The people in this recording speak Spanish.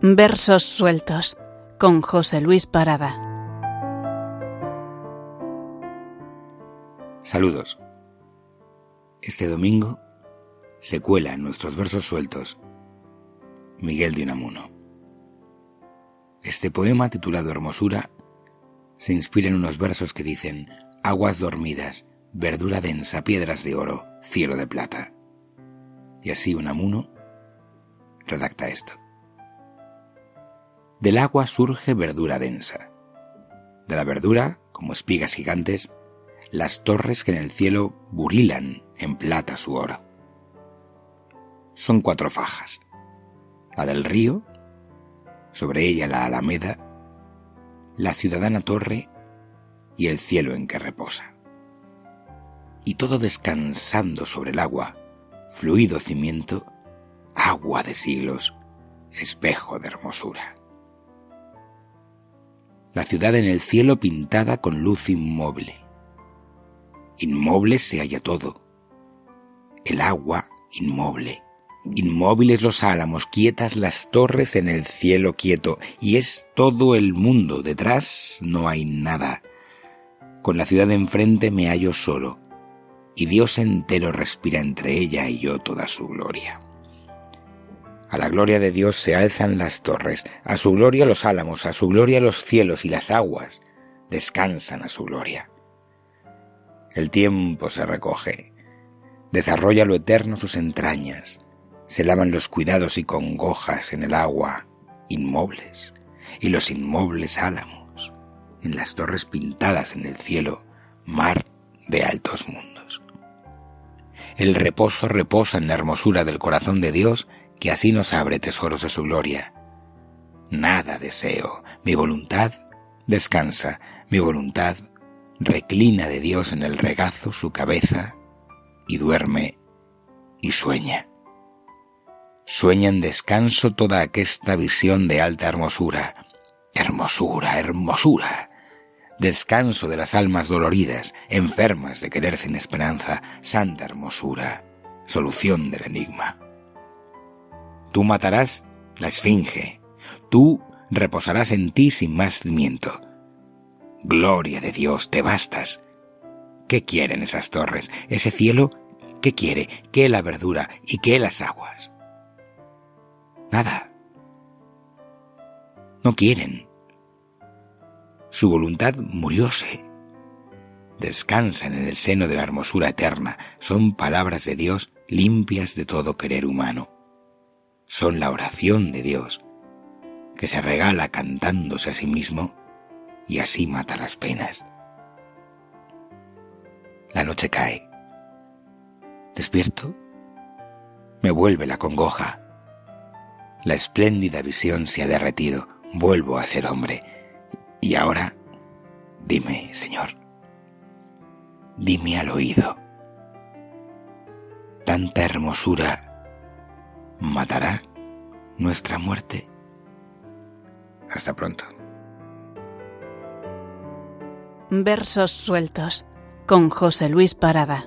Versos sueltos con José Luis Parada. Saludos. Este domingo se cuela en nuestros versos sueltos Miguel de Unamuno. Este poema titulado Hermosura se inspira en unos versos que dicen aguas dormidas, verdura densa, piedras de oro, cielo de plata. Y así Unamuno redacta esto. Del agua surge verdura densa. De la verdura, como espigas gigantes, las torres que en el cielo burilan en plata su oro. Son cuatro fajas. La del río, sobre ella la alameda, la ciudadana torre y el cielo en que reposa. Y todo descansando sobre el agua, fluido cimiento, agua de siglos, espejo de hermosura la ciudad en el cielo pintada con luz inmoble. Inmoble se halla todo. El agua inmoble. Inmóviles los álamos, quietas las torres en el cielo quieto, y es todo el mundo, detrás no hay nada. Con la ciudad enfrente me hallo solo, y Dios entero respira entre ella y yo toda su gloria. A la gloria de Dios se alzan las torres, a su gloria los álamos, a su gloria los cielos y las aguas. Descansan a su gloria. El tiempo se recoge, desarrolla lo eterno sus entrañas, se lavan los cuidados y congojas en el agua, inmobles, y los inmobles álamos, en las torres pintadas en el cielo, mar de altos mundos. El reposo reposa en la hermosura del corazón de Dios que así nos abre tesoros de su gloria. Nada deseo, mi voluntad descansa, mi voluntad reclina de Dios en el regazo su cabeza y duerme y sueña. Sueña en descanso toda aquesta visión de alta hermosura, hermosura, hermosura, descanso de las almas doloridas, enfermas de querer sin esperanza, santa hermosura, solución del enigma. Tú matarás la esfinge. Tú reposarás en ti sin más cimiento. Gloria de Dios, te bastas. ¿Qué quieren esas torres? ¿Ese cielo? ¿Qué quiere? ¿Qué la verdura? ¿Y qué las aguas? Nada. No quieren. Su voluntad murióse. Descansan en el seno de la hermosura eterna. Son palabras de Dios limpias de todo querer humano son la oración de Dios, que se regala cantándose a sí mismo y así mata las penas. La noche cae. Despierto. Me vuelve la congoja. La espléndida visión se ha derretido. Vuelvo a ser hombre. Y ahora, dime, Señor, dime al oído. Tanta hermosura matará nuestra muerte. Hasta pronto. Versos sueltos con José Luis Parada.